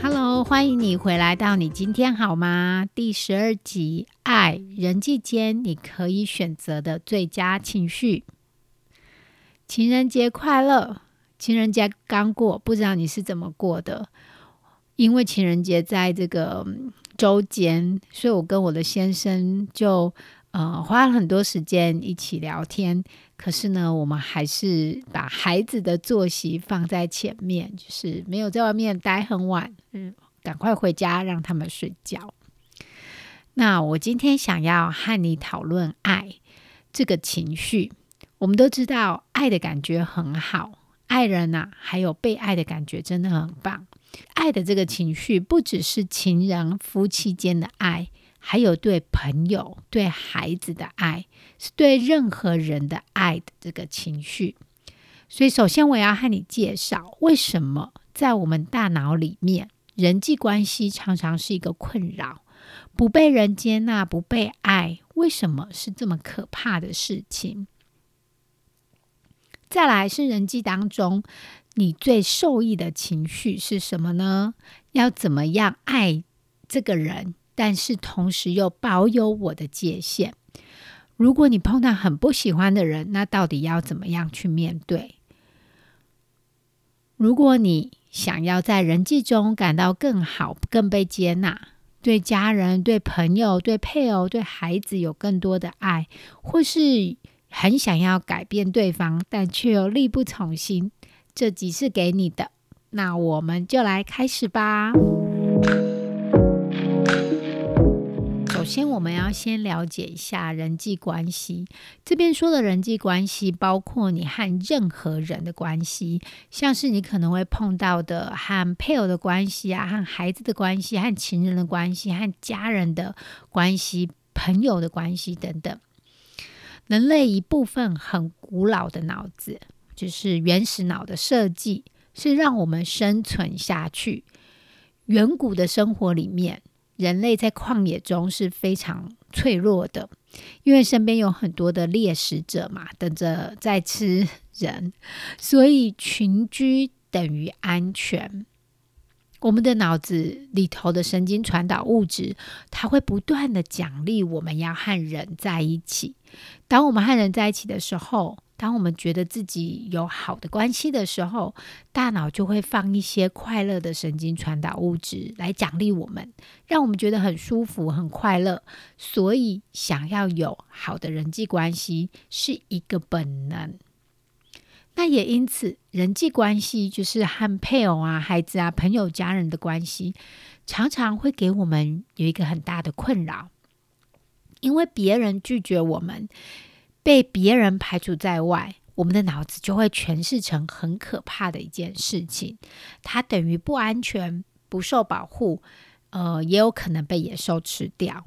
Hello，欢迎你回来到你今天好吗？第十二集，爱人际间你可以选择的最佳情绪。情人节快乐！情人节刚过，不知道你是怎么过的？因为情人节在这个周间，所以我跟我的先生就呃花了很多时间一起聊天。可是呢，我们还是把孩子的作息放在前面，就是没有在外面待很晚，嗯，赶快回家让他们睡觉。那我今天想要和你讨论爱这个情绪。我们都知道，爱的感觉很好。爱人呐，还有被爱的感觉真的很棒。爱的这个情绪，不只是情人、夫妻间的爱，还有对朋友、对孩子的爱，是对任何人的爱的这个情绪。所以，首先我要和你介绍，为什么在我们大脑里面，人际关系常常是一个困扰，不被人接纳、不被爱，为什么是这么可怕的事情？再来是人际当中，你最受益的情绪是什么呢？要怎么样爱这个人，但是同时又保有我的界限？如果你碰到很不喜欢的人，那到底要怎么样去面对？如果你想要在人际中感到更好、更被接纳，对家人、对朋友、对配偶、对孩子有更多的爱，或是。很想要改变对方，但却又力不从心。这集是给你的，那我们就来开始吧。首先，我们要先了解一下人际关系。这边说的人际关系，包括你和任何人的关系，像是你可能会碰到的和配偶的关系啊，和孩子的关系，和情人的关系，和家人的关系，朋友的关系等等。人类一部分很古老的脑子，就是原始脑的设计，是让我们生存下去。远古的生活里面，人类在旷野中是非常脆弱的，因为身边有很多的猎食者嘛，等着在吃人，所以群居等于安全。我们的脑子里头的神经传导物质，它会不断的奖励我们要和人在一起。当我们和人在一起的时候，当我们觉得自己有好的关系的时候，大脑就会放一些快乐的神经传导物质来奖励我们，让我们觉得很舒服、很快乐。所以，想要有好的人际关系是一个本能。那也因此，人际关系就是和配偶啊、孩子啊、朋友、家人的关系，常常会给我们有一个很大的困扰，因为别人拒绝我们，被别人排除在外，我们的脑子就会诠释成很可怕的一件事情，它等于不安全、不受保护，呃，也有可能被野兽吃掉。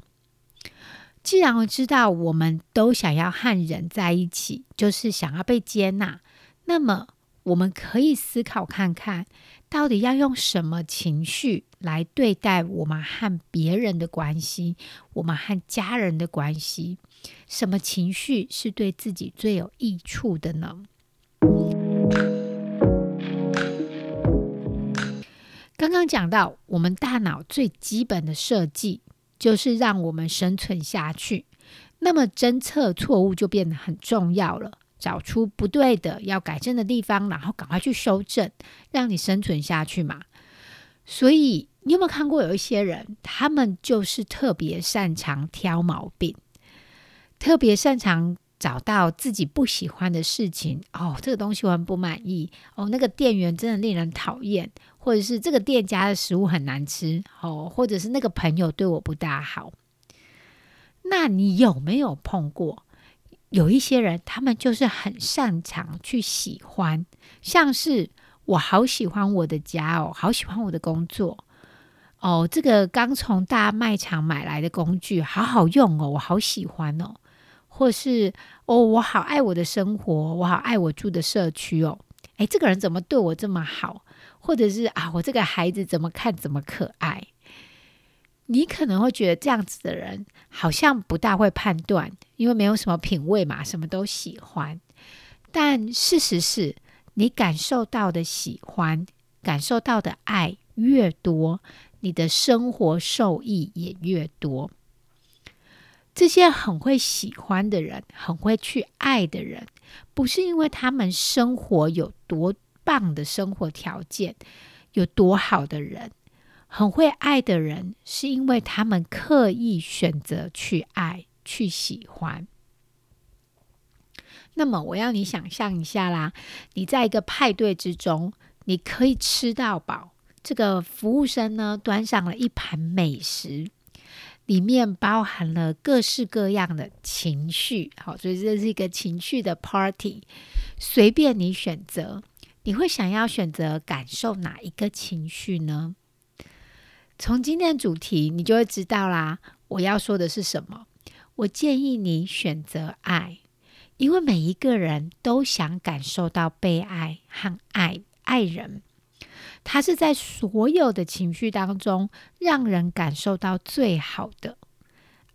既然我知道我们都想要和人在一起，就是想要被接纳。那么，我们可以思考看看，到底要用什么情绪来对待我们和别人的关系，我们和家人的关系？什么情绪是对自己最有益处的呢？刚刚讲到，我们大脑最基本的设计就是让我们生存下去，那么侦测错误就变得很重要了。找出不对的、要改正的地方，然后赶快去修正，让你生存下去嘛。所以，你有没有看过有一些人，他们就是特别擅长挑毛病，特别擅长找到自己不喜欢的事情。哦，这个东西我很不满意。哦，那个店员真的令人讨厌，或者是这个店家的食物很难吃。哦，或者是那个朋友对我不大好。那你有没有碰过？有一些人，他们就是很擅长去喜欢，像是我好喜欢我的家哦，好喜欢我的工作哦，这个刚从大卖场买来的工具好好用哦，我好喜欢哦。或是哦，我好爱我的生活，我好爱我住的社区哦。哎，这个人怎么对我这么好？或者是啊，我这个孩子怎么看怎么可爱？你可能会觉得这样子的人好像不大会判断，因为没有什么品味嘛，什么都喜欢。但事实是，你感受到的喜欢、感受到的爱越多。你的生活受益也越多。这些很会喜欢的人，很会去爱的人，不是因为他们生活有多棒的生活条件，有多好的人，很会爱的人，是因为他们刻意选择去爱、去喜欢。那么，我要你想象一下啦，你在一个派对之中，你可以吃到饱。这个服务生呢，端上了一盘美食，里面包含了各式各样的情绪。好，所以这是一个情绪的 party，随便你选择。你会想要选择感受哪一个情绪呢？从今天的主题，你就会知道啦。我要说的是什么？我建议你选择爱，因为每一个人都想感受到被爱和爱爱人。它是在所有的情绪当中，让人感受到最好的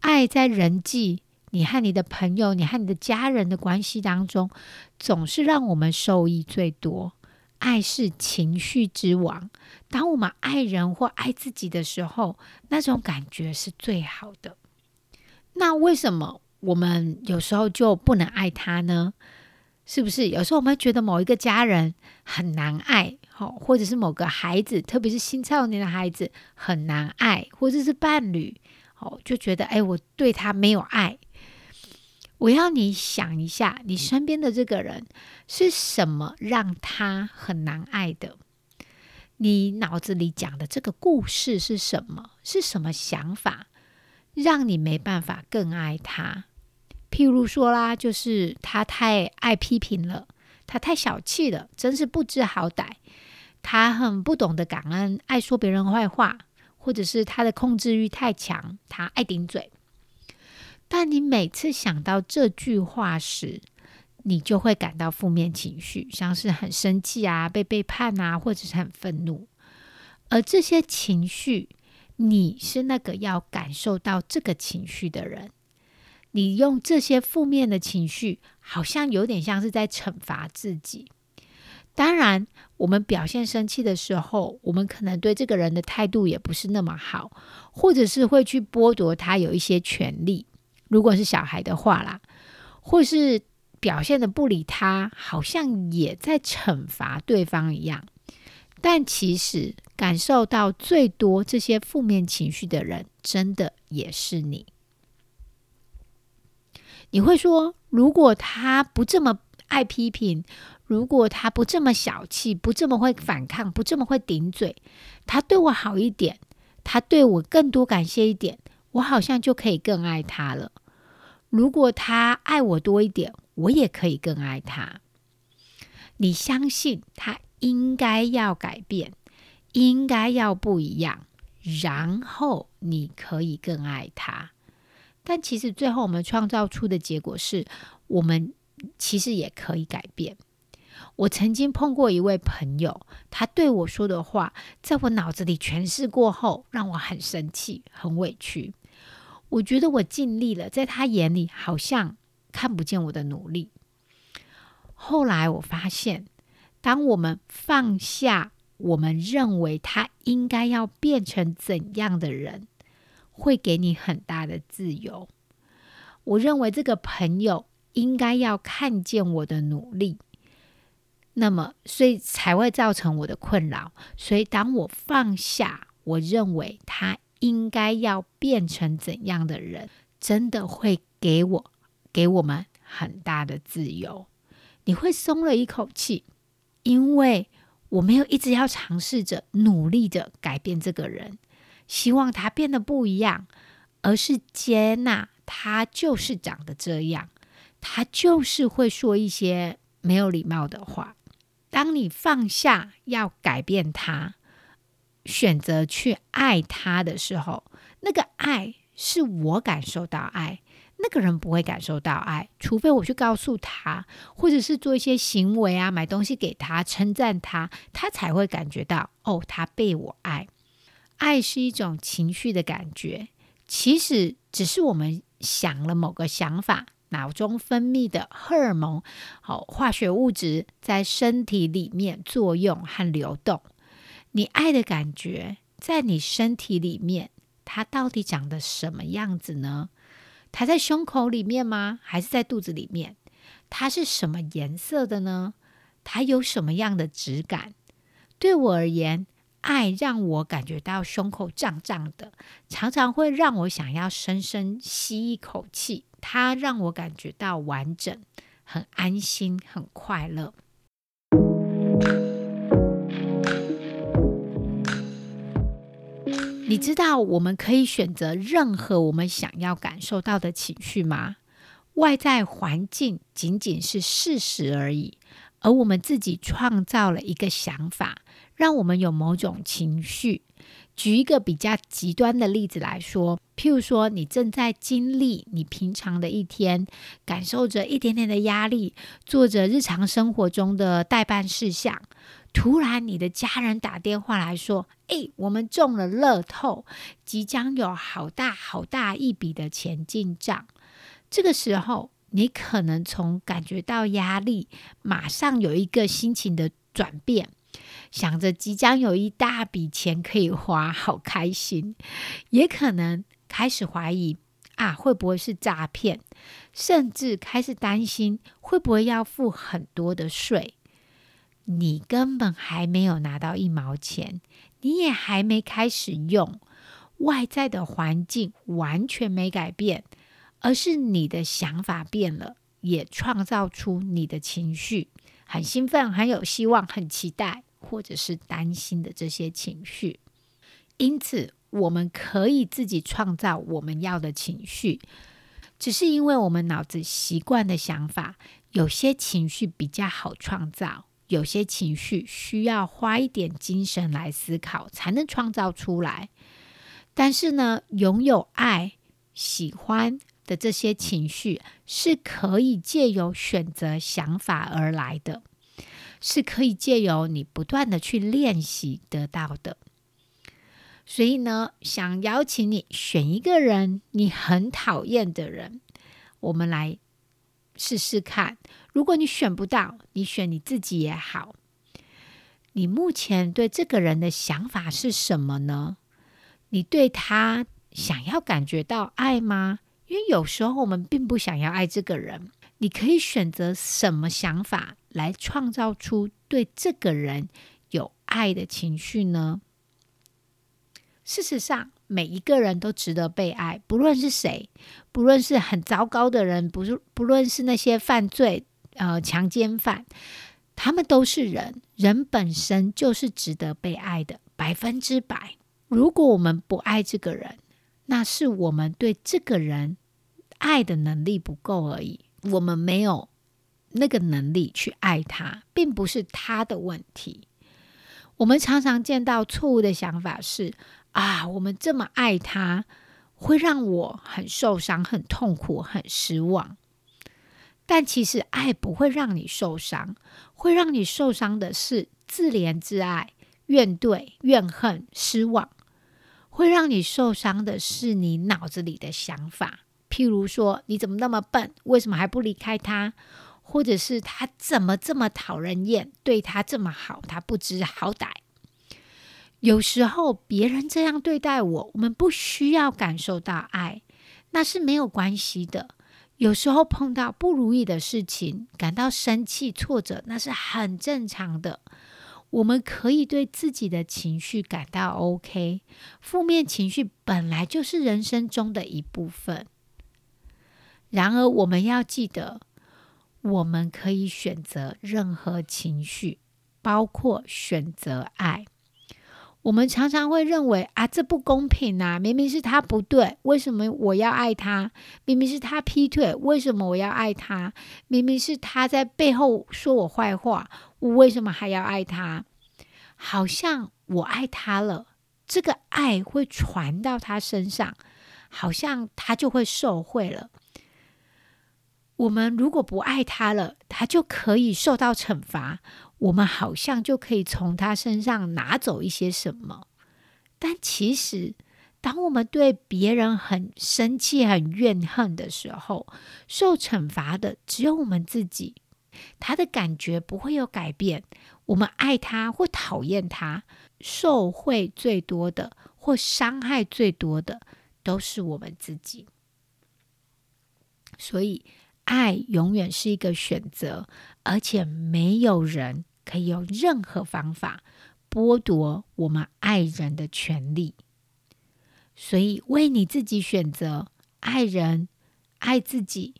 爱。在人际，你和你的朋友、你和你的家人的关系当中，总是让我们受益最多。爱是情绪之王。当我们爱人或爱自己的时候，那种感觉是最好的。那为什么我们有时候就不能爱他呢？是不是有时候我们觉得某一个家人很难爱？好，或者是某个孩子，特别是青少年的孩子很难爱，或者是伴侣，哦，就觉得哎，我对他没有爱。我要你想一下，你身边的这个人是什么让他很难爱的？你脑子里讲的这个故事是什么？是什么想法让你没办法更爱他？譬如说啦，就是他太爱批评了，他太小气了，真是不知好歹。他很不懂得感恩，爱说别人坏话，或者是他的控制欲太强，他爱顶嘴。但你每次想到这句话时，你就会感到负面情绪，像是很生气啊、被背叛啊，或者是很愤怒。而这些情绪，你是那个要感受到这个情绪的人。你用这些负面的情绪，好像有点像是在惩罚自己。当然，我们表现生气的时候，我们可能对这个人的态度也不是那么好，或者是会去剥夺他有一些权利。如果是小孩的话啦，或是表现的不理他，好像也在惩罚对方一样。但其实感受到最多这些负面情绪的人，真的也是你。你会说，如果他不这么爱批评？如果他不这么小气，不这么会反抗，不这么会顶嘴，他对我好一点，他对我更多感谢一点，我好像就可以更爱他了。如果他爱我多一点，我也可以更爱他。你相信他应该要改变，应该要不一样，然后你可以更爱他。但其实最后我们创造出的结果是，我们其实也可以改变。我曾经碰过一位朋友，他对我说的话，在我脑子里诠释过后，让我很生气、很委屈。我觉得我尽力了，在他眼里好像看不见我的努力。后来我发现，当我们放下我们认为他应该要变成怎样的人，会给你很大的自由。我认为这个朋友应该要看见我的努力。那么，所以才会造成我的困扰。所以，当我放下，我认为他应该要变成怎样的人，真的会给我、给我们很大的自由。你会松了一口气，因为我没有一直要尝试着、努力着改变这个人，希望他变得不一样，而是接纳他就是长得这样，他就是会说一些没有礼貌的话。当你放下要改变他，选择去爱他的时候，那个爱是我感受到爱，那个人不会感受到爱，除非我去告诉他，或者是做一些行为啊，买东西给他，称赞他，他才会感觉到哦，他被我爱。爱是一种情绪的感觉，其实只是我们想了某个想法，脑中分泌的荷尔蒙、好化学物质在身体里面作用和流动。你爱的感觉在你身体里面，它到底长得什么样子呢？它在胸口里面吗？还是在肚子里面？它是什么颜色的呢？它有什么样的质感？对我而言，爱让我感觉到胸口胀胀的，常常会让我想要深深吸一口气。它让我感觉到完整、很安心、很快乐。你知道我们可以选择任何我们想要感受到的情绪吗？外在环境仅仅是事实而已，而我们自己创造了一个想法，让我们有某种情绪。举一个比较极端的例子来说，譬如说，你正在经历你平常的一天，感受着一点点的压力，做着日常生活中的代办事项。突然，你的家人打电话来说：“诶，我们中了乐透，即将有好大好大一笔的钱进账。”这个时候，你可能从感觉到压力，马上有一个心情的转变，想着即将有一大笔钱可以花，好开心；也可能开始怀疑啊，会不会是诈骗？甚至开始担心会不会要付很多的税。你根本还没有拿到一毛钱，你也还没开始用，外在的环境完全没改变，而是你的想法变了，也创造出你的情绪，很兴奋、很有希望、很期待，或者是担心的这些情绪。因此，我们可以自己创造我们要的情绪，只是因为我们脑子习惯的想法，有些情绪比较好创造。有些情绪需要花一点精神来思考，才能创造出来。但是呢，拥有爱、喜欢的这些情绪，是可以借由选择想法而来的，是可以借由你不断的去练习得到的。所以呢，想邀请你选一个人你很讨厌的人，我们来试试看。如果你选不到，你选你自己也好。你目前对这个人的想法是什么呢？你对他想要感觉到爱吗？因为有时候我们并不想要爱这个人。你可以选择什么想法来创造出对这个人有爱的情绪呢？事实上，每一个人都值得被爱，不论是谁，不论是很糟糕的人，不是不论是那些犯罪。呃，强奸犯，他们都是人，人本身就是值得被爱的，百分之百。如果我们不爱这个人，那是我们对这个人爱的能力不够而已。我们没有那个能力去爱他，并不是他的问题。我们常常见到错误的想法是：啊，我们这么爱他，会让我很受伤、很痛苦、很失望。但其实爱不会让你受伤，会让你受伤的是自怜自爱、怨怼、怨恨、失望。会让你受伤的是你脑子里的想法，譬如说你怎么那么笨，为什么还不离开他？或者是他怎么这么讨人厌，对他这么好，他不知好歹。有时候别人这样对待我，我们不需要感受到爱，那是没有关系的。有时候碰到不如意的事情，感到生气、挫折，那是很正常的。我们可以对自己的情绪感到 OK，负面情绪本来就是人生中的一部分。然而，我们要记得，我们可以选择任何情绪，包括选择爱。我们常常会认为啊，这不公平啊！明明是他不对，为什么我要爱他？明明是他劈腿，为什么我要爱他？明明是他在背后说我坏话，我为什么还要爱他？好像我爱他了，这个爱会传到他身上，好像他就会受贿了。我们如果不爱他了，他就可以受到惩罚，我们好像就可以从他身上拿走一些什么。但其实，当我们对别人很生气、很怨恨的时候，受惩罚的只有我们自己。他的感觉不会有改变。我们爱他或讨厌他，受贿最多的或伤害最多的都是我们自己。所以，爱永远是一个选择，而且没有人可以用任何方法剥夺我们爱人的权利。所以，为你自己选择爱人、爱自己。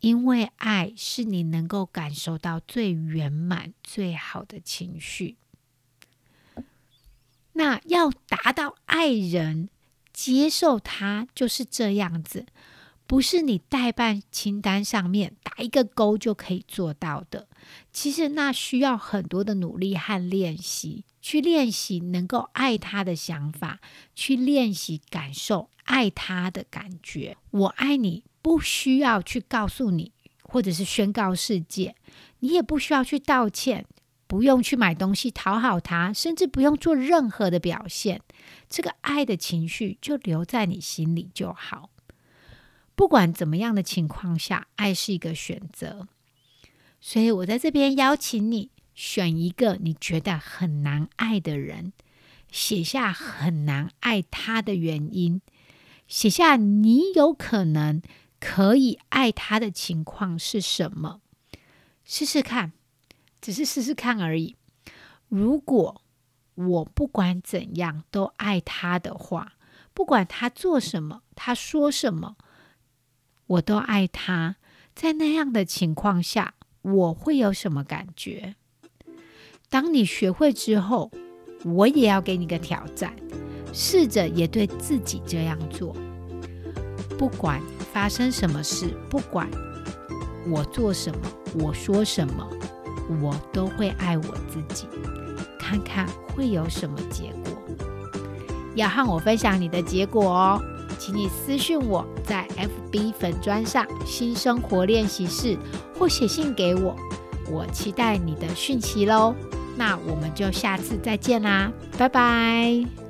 因为爱是你能够感受到最圆满、最好的情绪。那要达到爱人接受他就是这样子，不是你代办清单上面打一个勾就可以做到的。其实那需要很多的努力和练习，去练习能够爱他的想法，去练习感受爱他的感觉。我爱你。不需要去告诉你，或者是宣告世界，你也不需要去道歉，不用去买东西讨好他，甚至不用做任何的表现。这个爱的情绪就留在你心里就好。不管怎么样的情况下，爱是一个选择。所以我在这边邀请你选一个你觉得很难爱的人，写下很难爱他的原因，写下你有可能。可以爱他的情况是什么？试试看，只是试试看而已。如果我不管怎样都爱他的话，不管他做什么，他说什么，我都爱他。在那样的情况下，我会有什么感觉？当你学会之后，我也要给你个挑战，试着也对自己这样做。不管发生什么事，不管我做什么，我说什么，我都会爱我自己。看看会有什么结果？要和我分享你的结果哦，请你私讯我在 FB 粉砖上新生活练习室，或写信给我，我期待你的讯息喽。那我们就下次再见啦，拜拜。